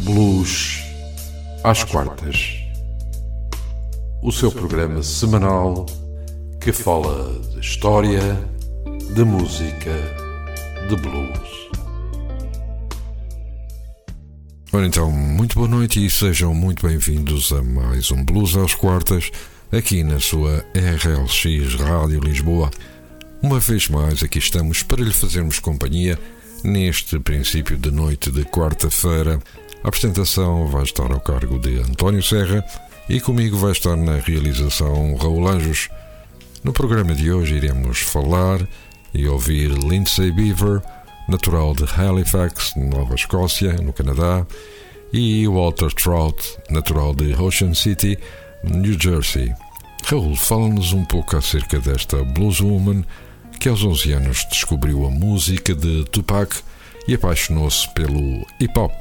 Blues às quartas. O seu programa semanal que fala de história, de música, de blues. Ora então, muito boa noite e sejam muito bem-vindos a mais um Blues às quartas, aqui na sua RLX Rádio Lisboa. Uma vez mais aqui estamos para lhe fazermos companhia neste princípio de noite de quarta-feira. A apresentação vai estar ao cargo de António Serra e comigo vai estar na realização Raul Anjos. No programa de hoje iremos falar e ouvir Lindsay Beaver, natural de Halifax, Nova Escócia, no Canadá, e Walter Trout, natural de Ocean City, New Jersey. Raul, fala-nos um pouco acerca desta blueswoman que aos 11 anos descobriu a música de Tupac e apaixonou-se pelo hip hop,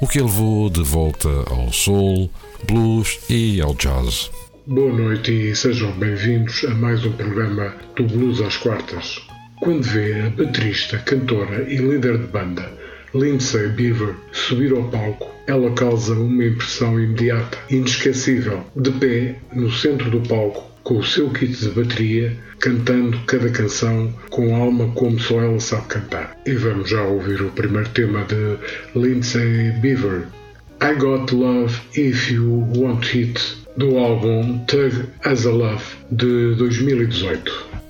o que levou de volta ao soul, blues e ao jazz. Boa noite e sejam bem-vindos a mais um programa do Blues às Quartas. Quando vê a baterista, cantora e líder de banda Lindsay Beaver subir ao palco, ela causa uma impressão imediata, inesquecível, de pé no centro do palco, com o seu kit de bateria, cantando cada canção com alma como só ela sabe cantar. E vamos já ouvir o primeiro tema de Lindsay Beaver, I Got Love If You Want It, do álbum Tug As a Love de 2018.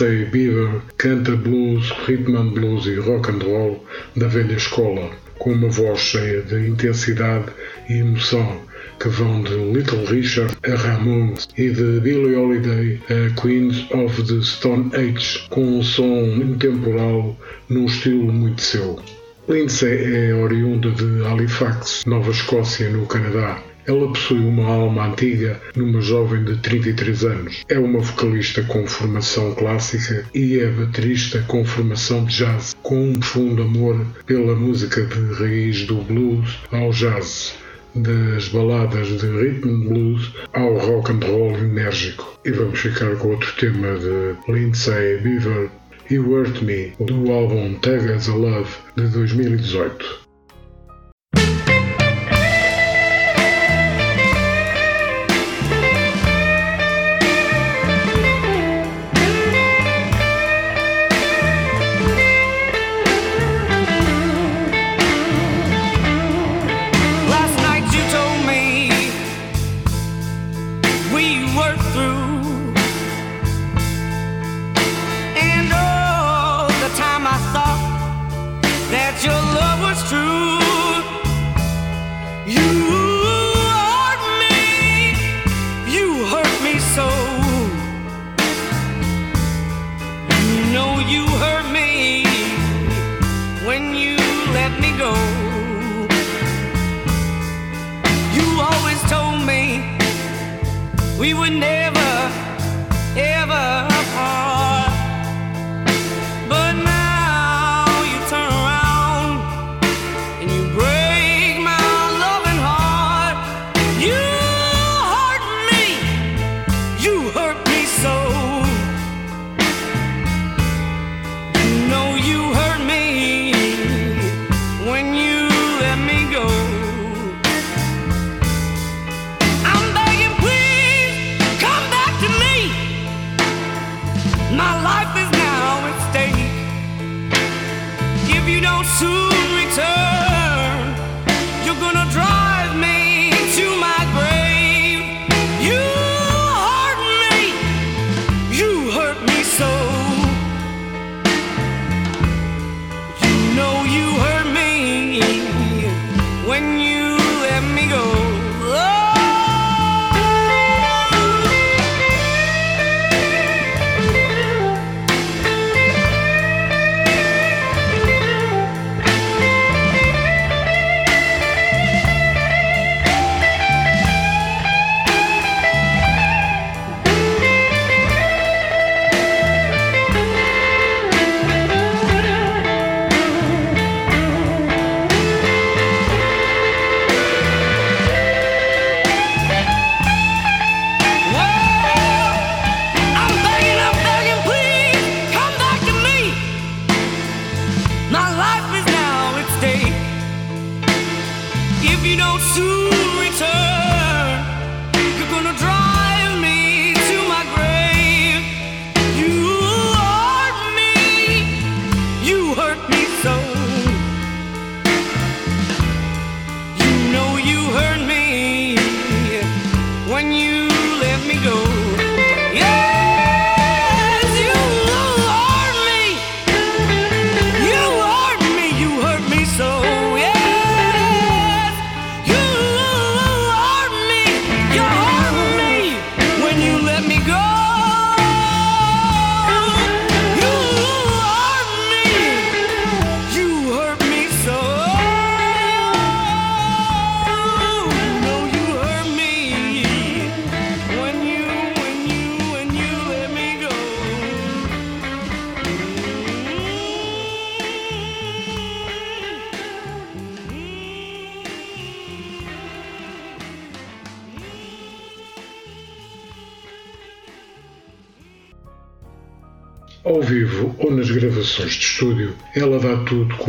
Lindsay Beaver canta blues, rhythm and blues e rock and roll da velha escola, com uma voz cheia de intensidade e emoção que vão de Little Richard a Ramones e de Billie Holiday a Queens of the Stone Age, com um som intemporal num estilo muito seu. Lindsay é oriunda de Halifax, Nova Escócia, no Canadá, ela possui uma alma antiga numa jovem de 33 anos. É uma vocalista com formação clássica e é baterista com formação de jazz, com um profundo amor pela música de raiz do blues ao jazz das baladas de rhythm blues ao rock and roll enérgico. E vamos ficar com outro tema de Lindsay Beaver You Hurt Me, do álbum Tag as a Love de 2018.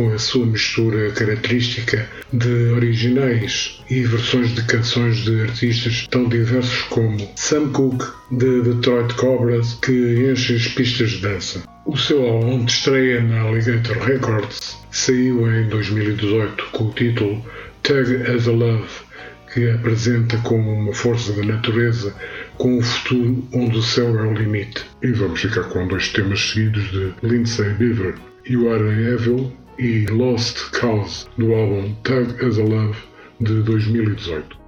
Com a sua mistura característica de originais e versões de canções de artistas tão diversos como Sam Cooke, de Detroit Cobras, que enche as pistas de dança. O seu álbum de estreia na Alligator Records saiu em 2018 com o título Tug as a Love, que apresenta como uma força da natureza com um futuro onde o céu é o limite. E vamos ficar com dois temas seguidos de Lindsay Beaver, You Are Evil e Lost Cause, do álbum Tug as a Love de 2018.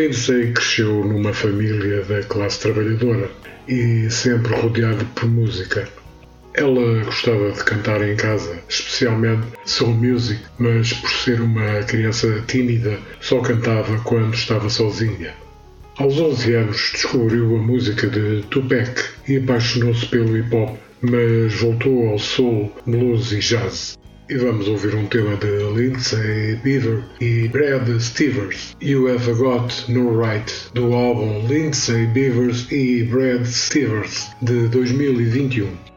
Lindsay cresceu numa família da classe trabalhadora e sempre rodeada por música. Ela gostava de cantar em casa, especialmente soul music, mas por ser uma criança tímida, só cantava quando estava sozinha. Aos 11 anos descobriu a música de Tupac e apaixonou-se pelo hip hop, mas voltou ao soul, blues e jazz. E vamos ouvir um tema de Lindsay Beaver e Brad Stevens, You Have Got No Right, do álbum Lindsay Beavers e Brad Stevens de 2021.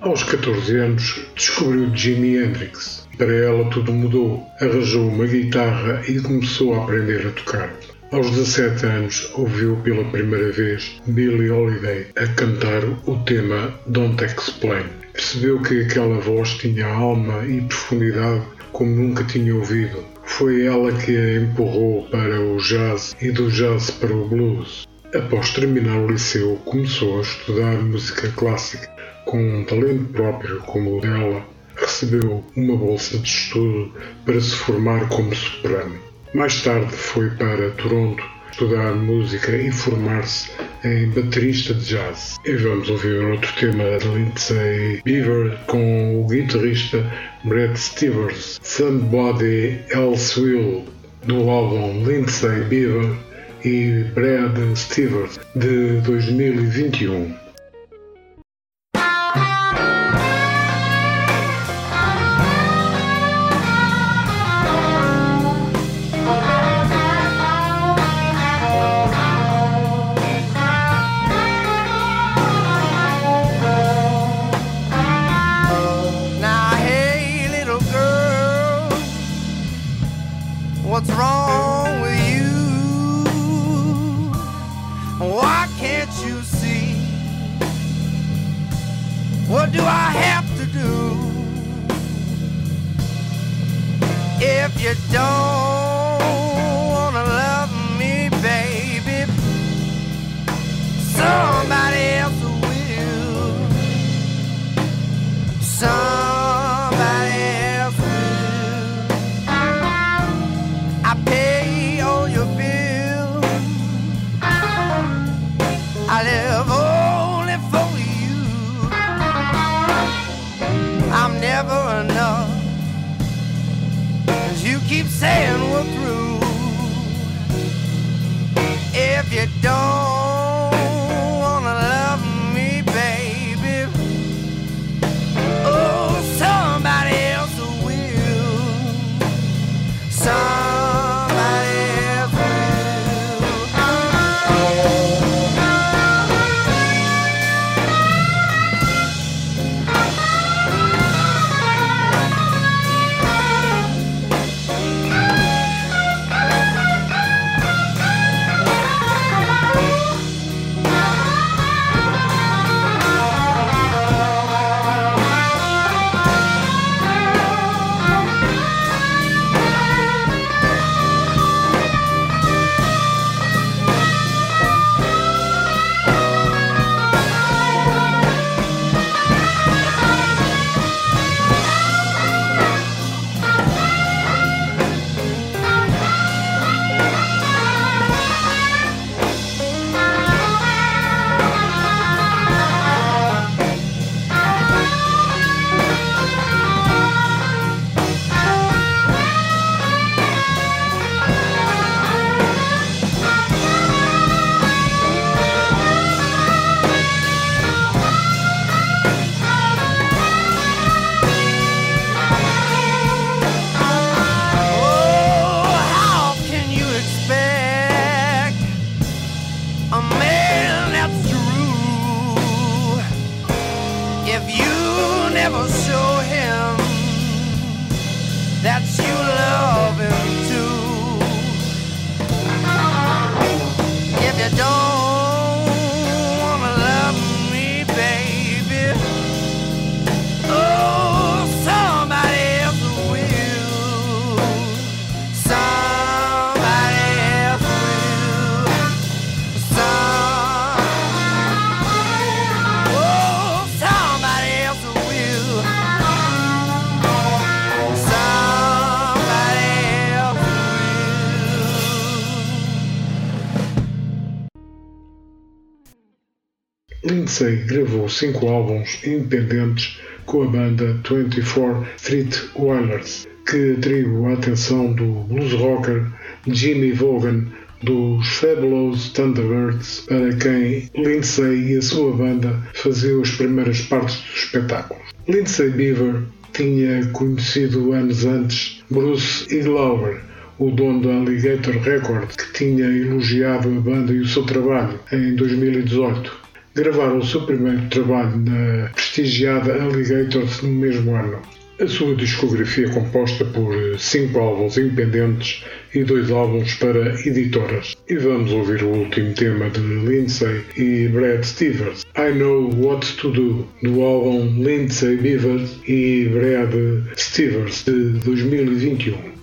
Aos 14 anos, descobriu Jimi Hendrix. Para ela tudo mudou. Arranjou uma guitarra e começou a aprender a tocar. Aos 17 anos, ouviu pela primeira vez Billie Holiday a cantar o tema Don't Explain. Percebeu que aquela voz tinha alma e profundidade como nunca tinha ouvido. Foi ela que a empurrou para o jazz e do jazz para o blues. Após terminar o liceu, começou a estudar música clássica com um talento próprio como o dela, recebeu uma bolsa de estudo para se formar como soprano. Mais tarde foi para Toronto estudar música e formar-se em baterista de jazz. E vamos ouvir outro tema de Lindsay Beaver com o guitarrista Brett Stevens, Somebody Else Will, do álbum Lindsay Beaver e Brad Stevens de 2021. I pay all your bills. I live only for you. I'm never enough. Cause you keep saying we're through. If you don't. Lindsay gravou cinco álbuns independentes com a banda 24 Street Whalers, que atraiu a atenção do blues rocker Jimmy Vaughan dos Fabulous Thunderbirds, para quem Lindsay e a sua banda faziam as primeiras partes do espetáculo. Lindsay Beaver tinha conhecido anos antes Bruce Iglauer, o dono da Alligator Records, que tinha elogiado a banda e o seu trabalho em 2018. Gravaram o seu primeiro trabalho na prestigiada Alligator no mesmo ano. A sua discografia é composta por cinco álbuns independentes e dois álbuns para editoras. E vamos ouvir o último tema de Lindsay e Brad Stevens, I Know What to Do, do álbum Lindsay Beavers e Brad Stevens de 2021.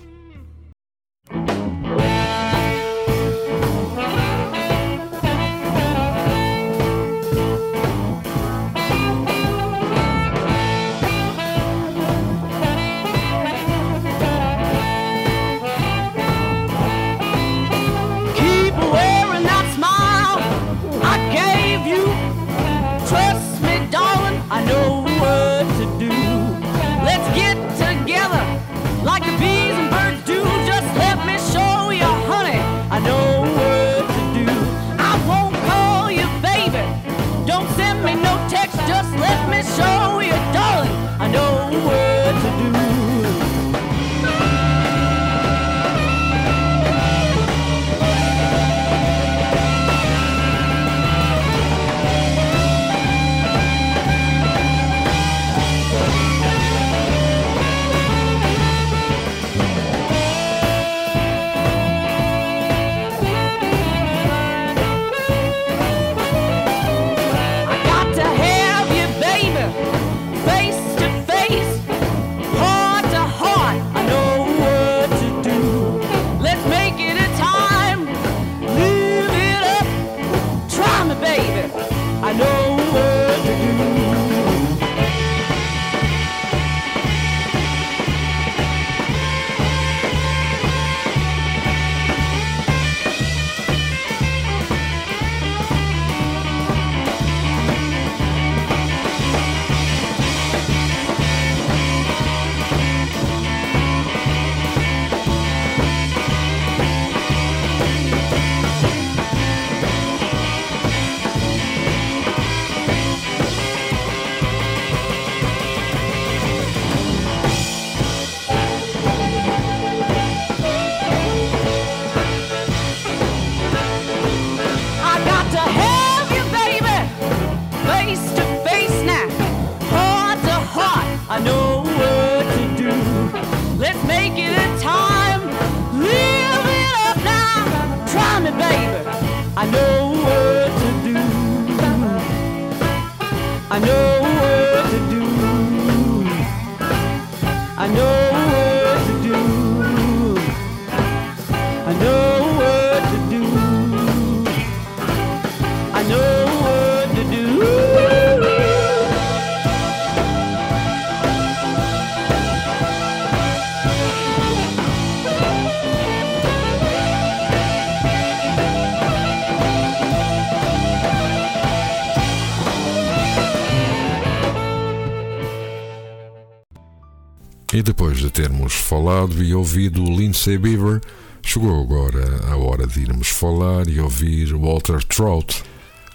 E ouvido Lindsay Beaver, chegou agora a hora de irmos falar e ouvir Walter Trout.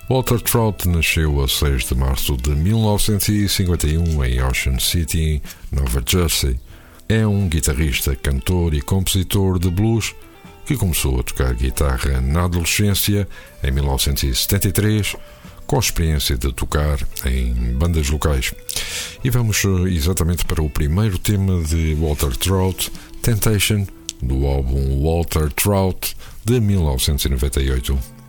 Walter Trout nasceu a 6 de março de 1951 em Ocean City, Nova Jersey. É um guitarrista, cantor e compositor de blues que começou a tocar guitarra na adolescência, em 1973 com a experiência de tocar em bandas locais. E vamos eh, exatamente para o primeiro tema de Walter Trout, Temptation, do álbum Walter Trout de 1998.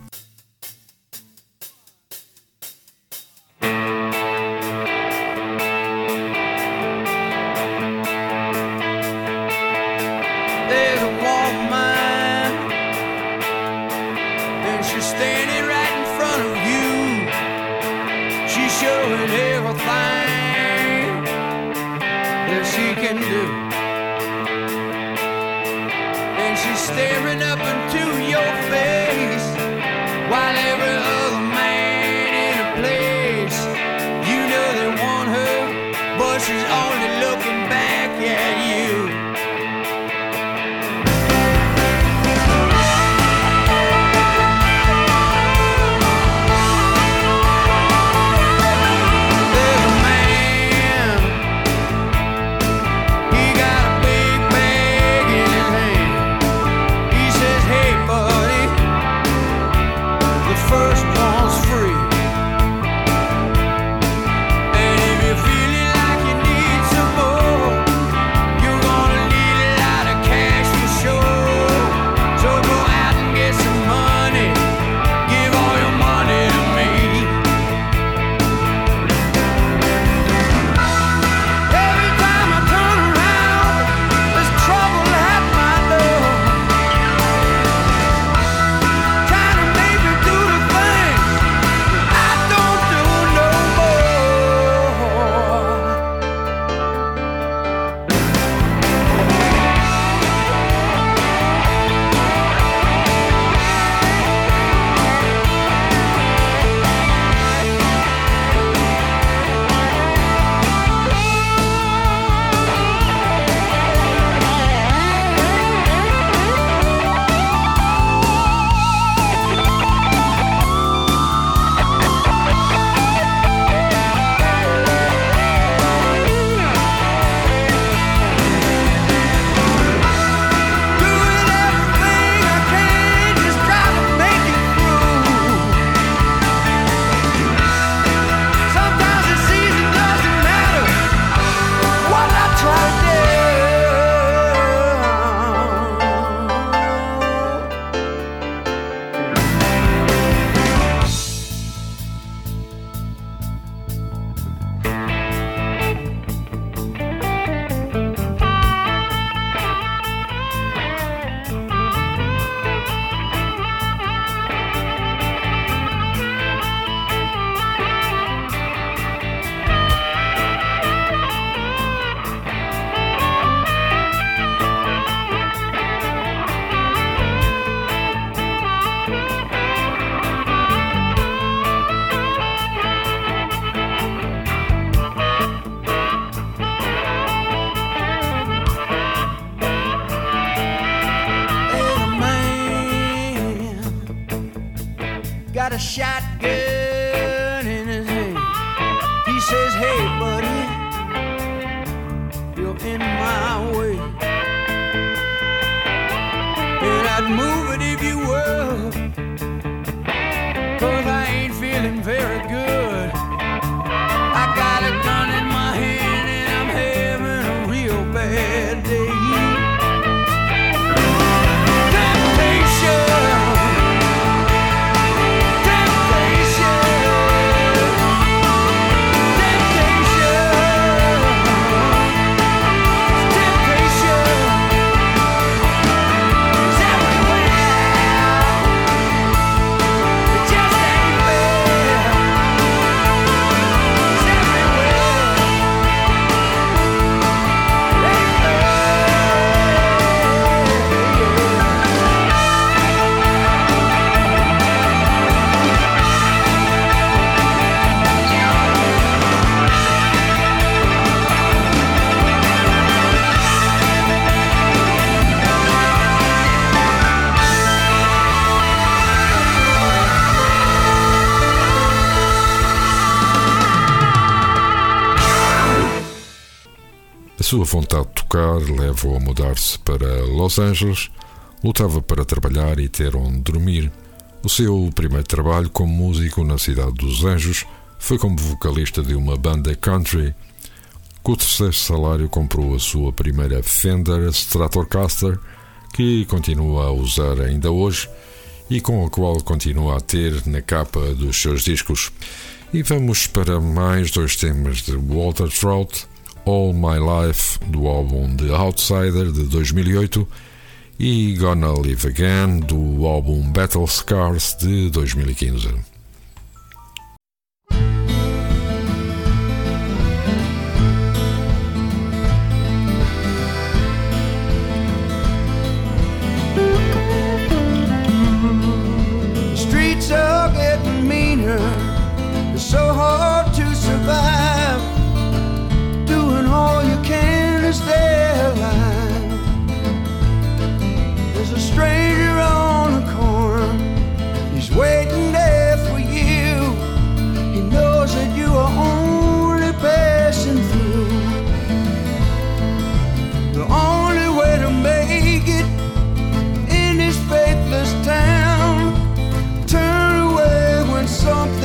only looking back at you. Sua vontade de tocar leva-o a mudar-se para Los Angeles, lutava para trabalhar e ter onde dormir. O seu primeiro trabalho como músico na cidade dos Anjos foi como vocalista de uma banda country. Com o terceiro salário comprou a sua primeira Fender Stratocaster, que continua a usar ainda hoje e com a qual continua a ter na capa dos seus discos. E vamos para mais dois temas de Walter Trout All My Life do álbum The Outsider de 2008 e Gonna Live Again do álbum Battle Scars de 2015. so hard to survive. is their line. There's a stranger on the corner, he's waiting there for you. He knows that you are only passing through. The only way to make it in this faithless town, turn away when something.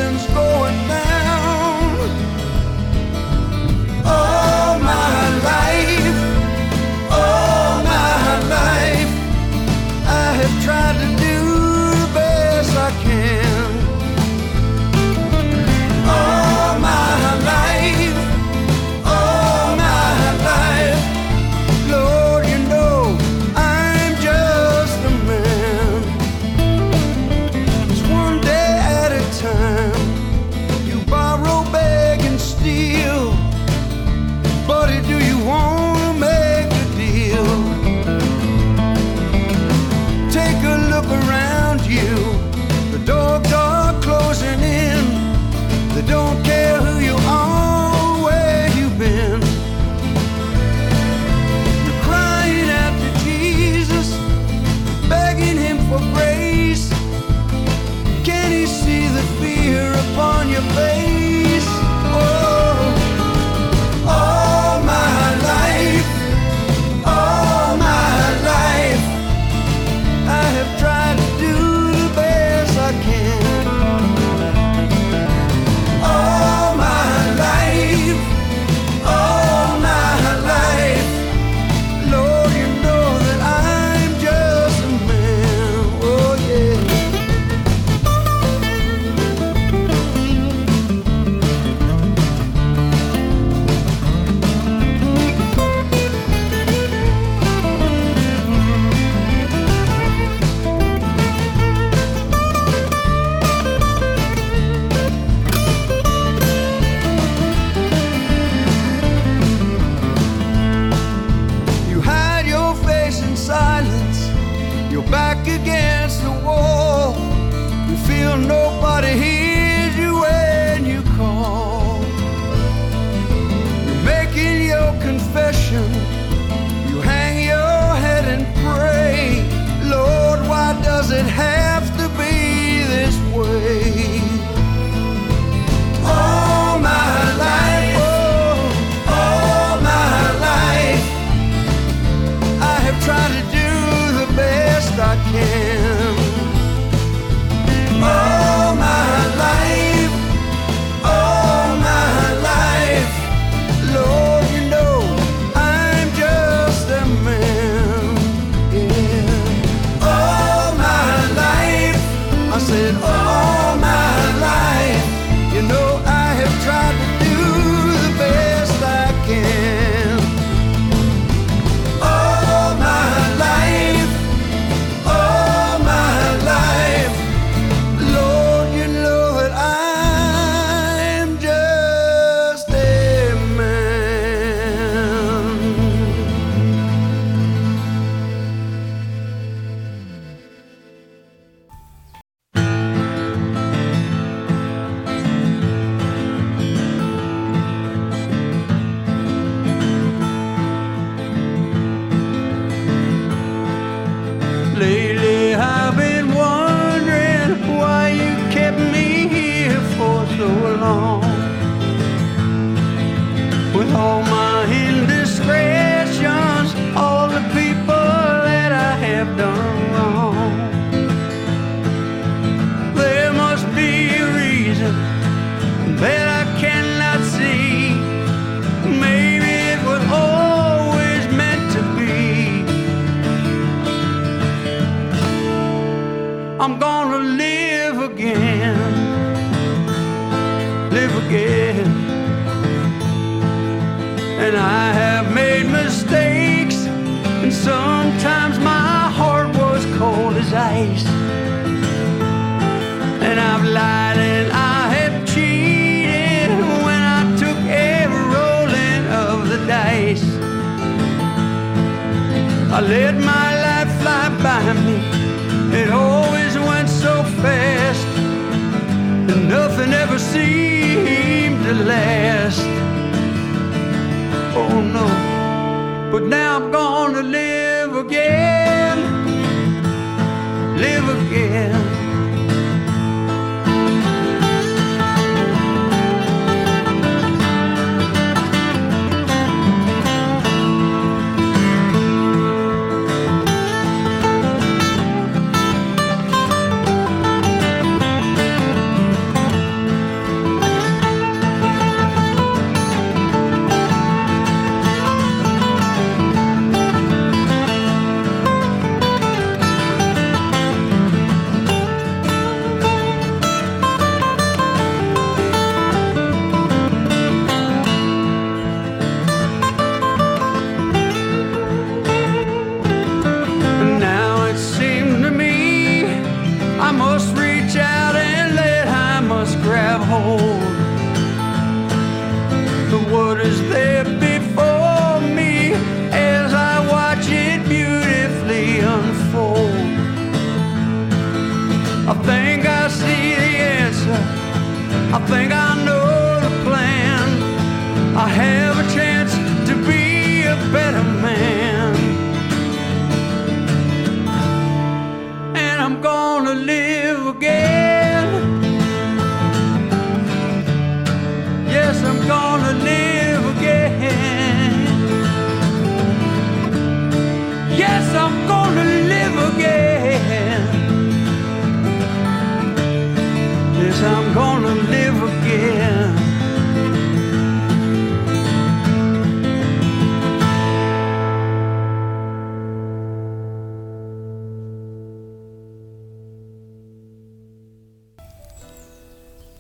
And I've lied and I have cheated when I took every rolling of the dice. I let my life fly by me, it always went so fast, and nothing ever seemed to last. Oh no, but now I'm gonna live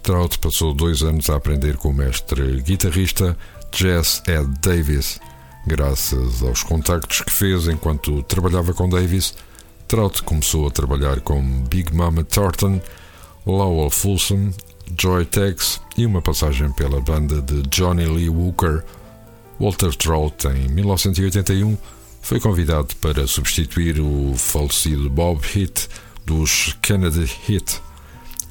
Trout passou dois anos a aprender com o mestre guitarrista Jess Ed Davis. Graças aos contactos que fez enquanto trabalhava com Davis, Trout começou a trabalhar com Big Mama Thornton, Lowell Fulson, Joy Tex e uma passagem pela banda de Johnny Lee Hooker. Walter Trout, em 1981, foi convidado para substituir o falecido Bob Hitt dos Kennedy Hit.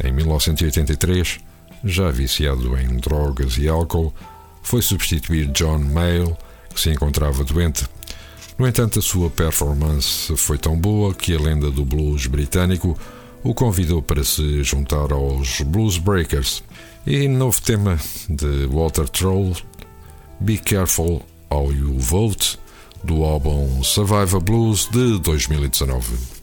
Em 1983, já viciado em drogas e álcool, foi substituir John Mayall, que se encontrava doente. No entanto, a sua performance foi tão boa que a lenda do blues britânico o convidou para se juntar aos Blues Breakers. E novo tema de Walter Troll, Be Careful How You Vote, do álbum Survivor Blues de 2019.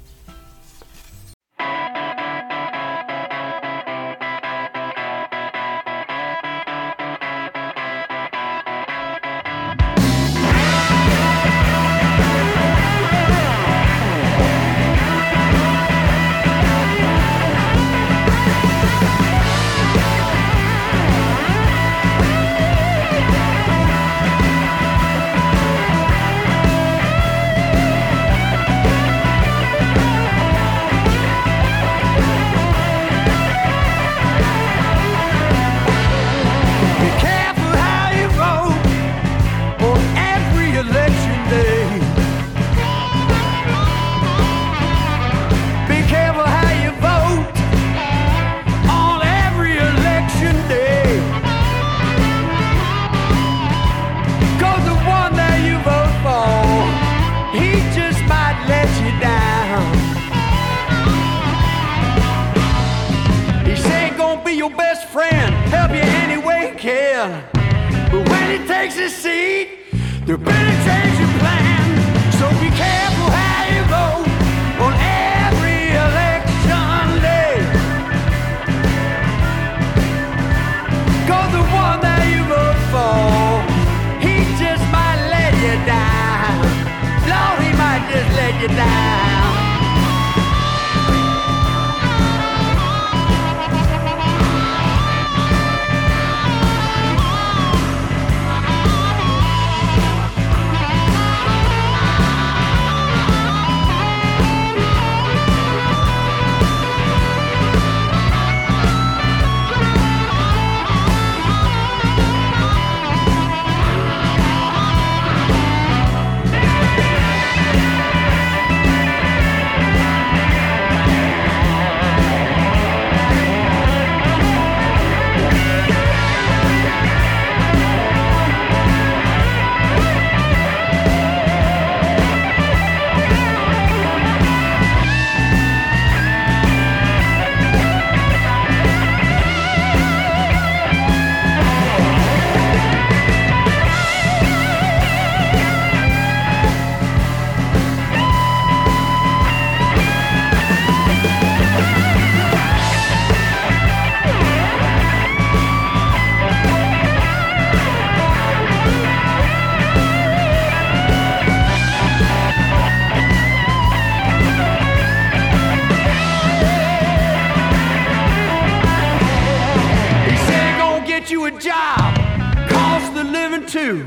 Too.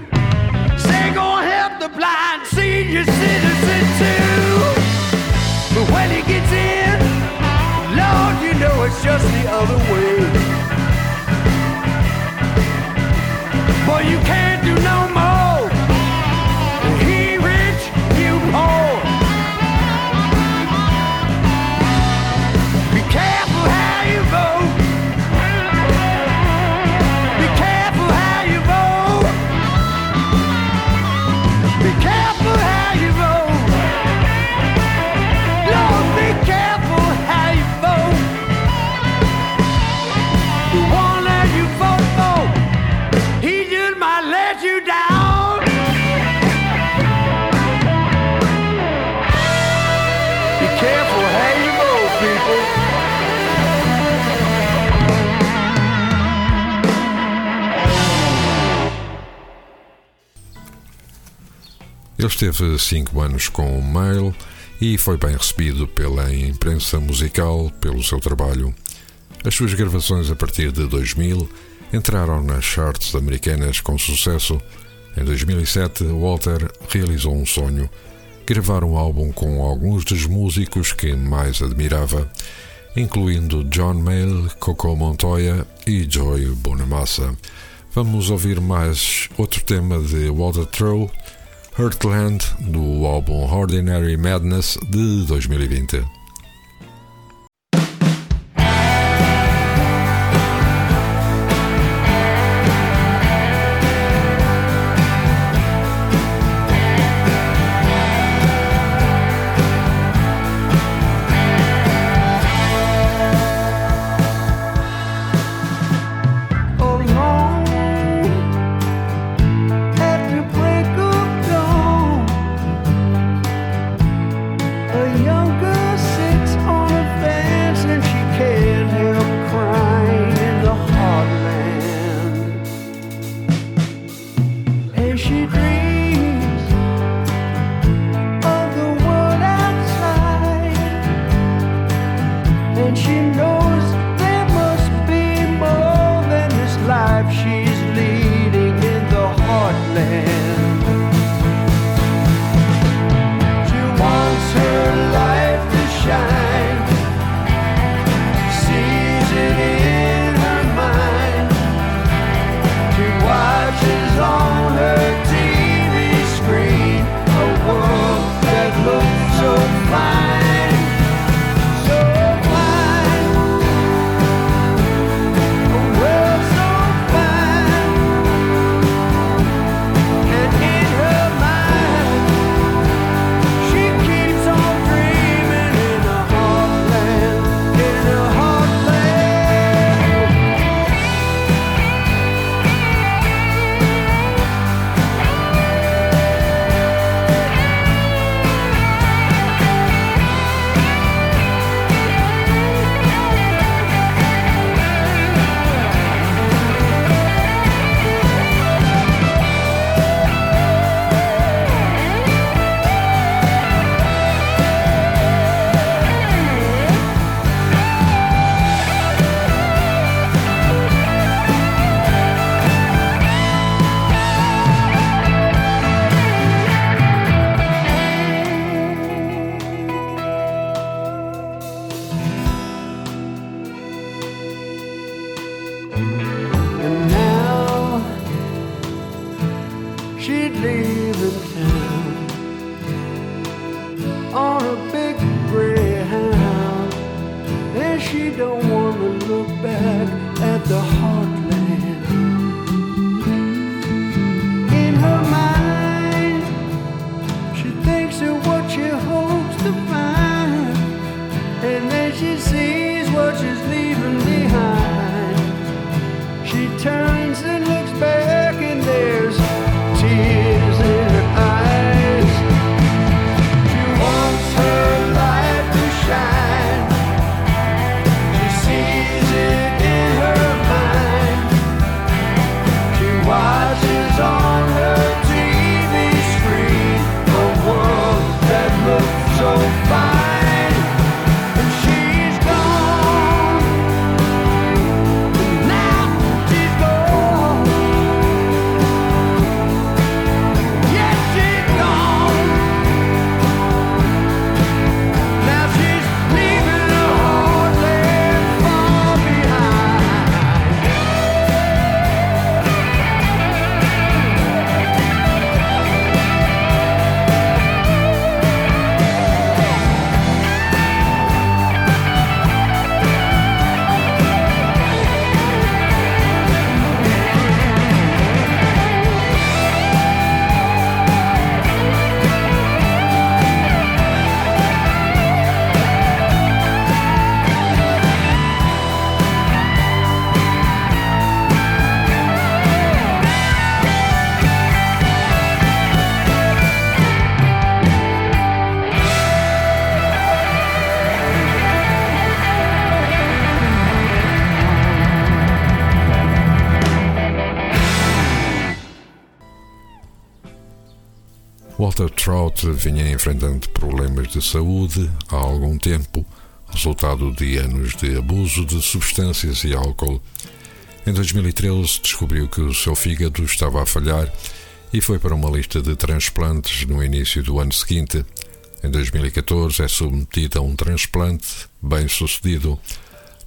Say gonna help the blind senior citizen too. But when he gets in, Lord, you know it's just the other way. Boy, you can't do no esteve cinco anos com o Mail e foi bem recebido pela imprensa musical pelo seu trabalho. As suas gravações a partir de 2000 entraram nas charts americanas com sucesso. Em 2007, Walter realizou um sonho: gravar um álbum com alguns dos músicos que mais admirava, incluindo John Mayall, Coco Montoya e Joy Bonamassa. Vamos ouvir mais outro tema de Walter Troll. Heartland, do álbum Ordinary Madness de 2020. Trout vinha enfrentando problemas de saúde há algum tempo, resultado de anos de abuso de substâncias e álcool. Em 2013 descobriu que o seu fígado estava a falhar e foi para uma lista de transplantes no início do ano seguinte. Em 2014 é submetido a um transplante bem sucedido.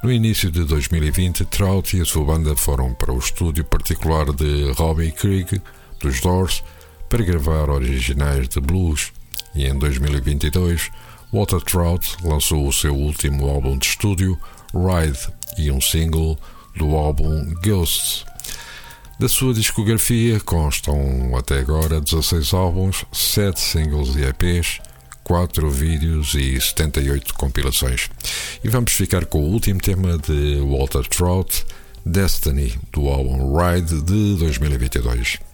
No início de 2020, Trout e a sua banda foram para o estúdio particular de Robbie Krieg, dos Doors, para gravar originais de blues. E em 2022, Walter Trout lançou o seu último álbum de estúdio, Ride, e um single do álbum Ghosts. Da sua discografia constam até agora 16 álbuns, 7 singles e EPs, 4 vídeos e 78 compilações. E vamos ficar com o último tema de Walter Trout, Destiny, do álbum Ride de 2022.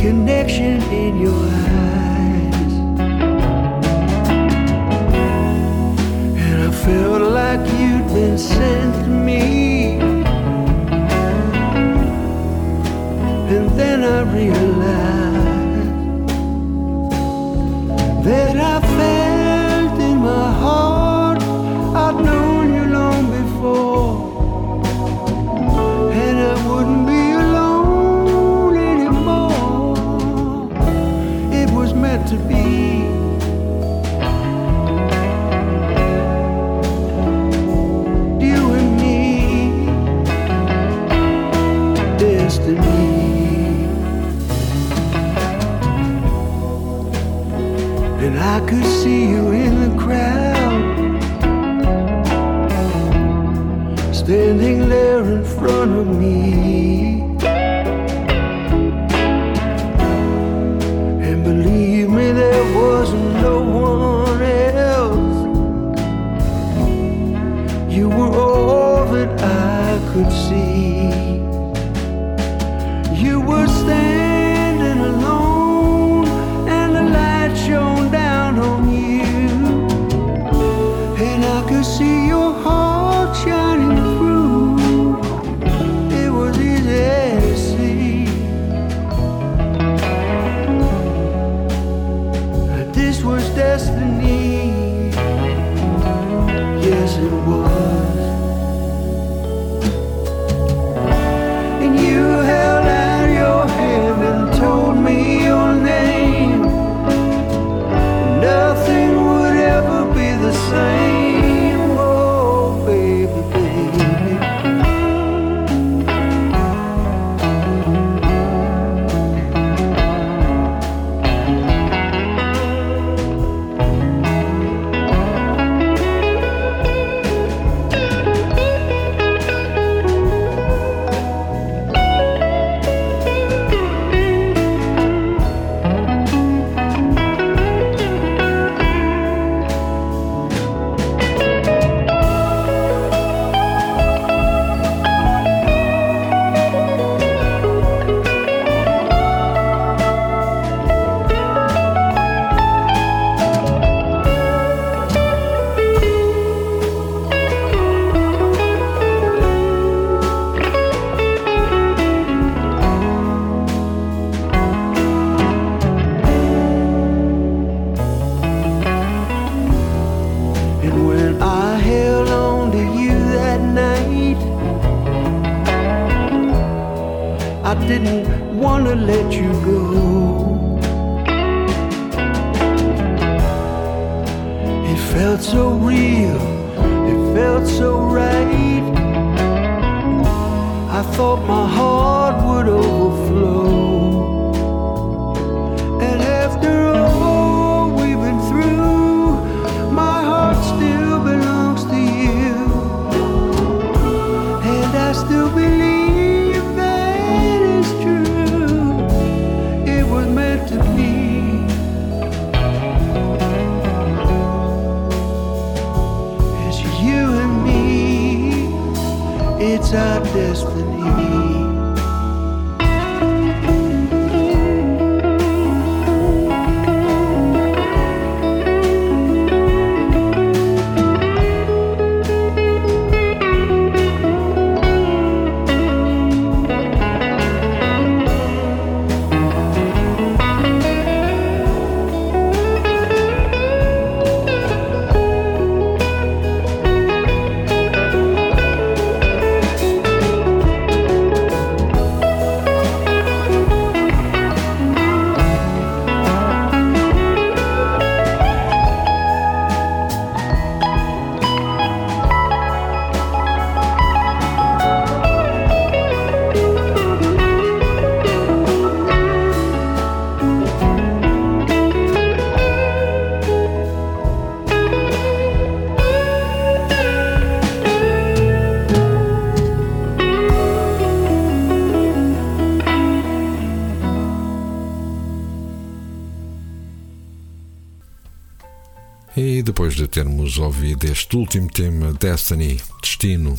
Connection in your eyes. Destiny. Este último tema, Destiny, Destino,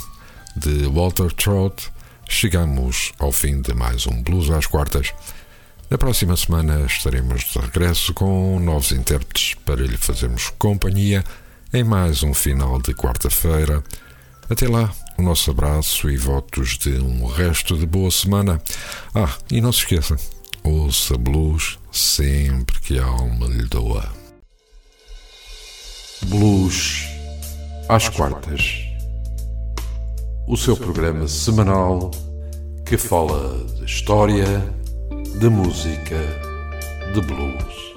de Walter Trout, chegamos ao fim de mais um Blues às Quartas. Na próxima semana estaremos de regresso com novos intérpretes para lhe fazermos companhia em mais um final de quarta-feira. Até lá, o nosso abraço e votos de um resto de boa semana. Ah, e não se esqueça, ouça blues sempre que a alma lhe doa. Blues às quartas. O seu programa semanal que fala de história, de música, de blues.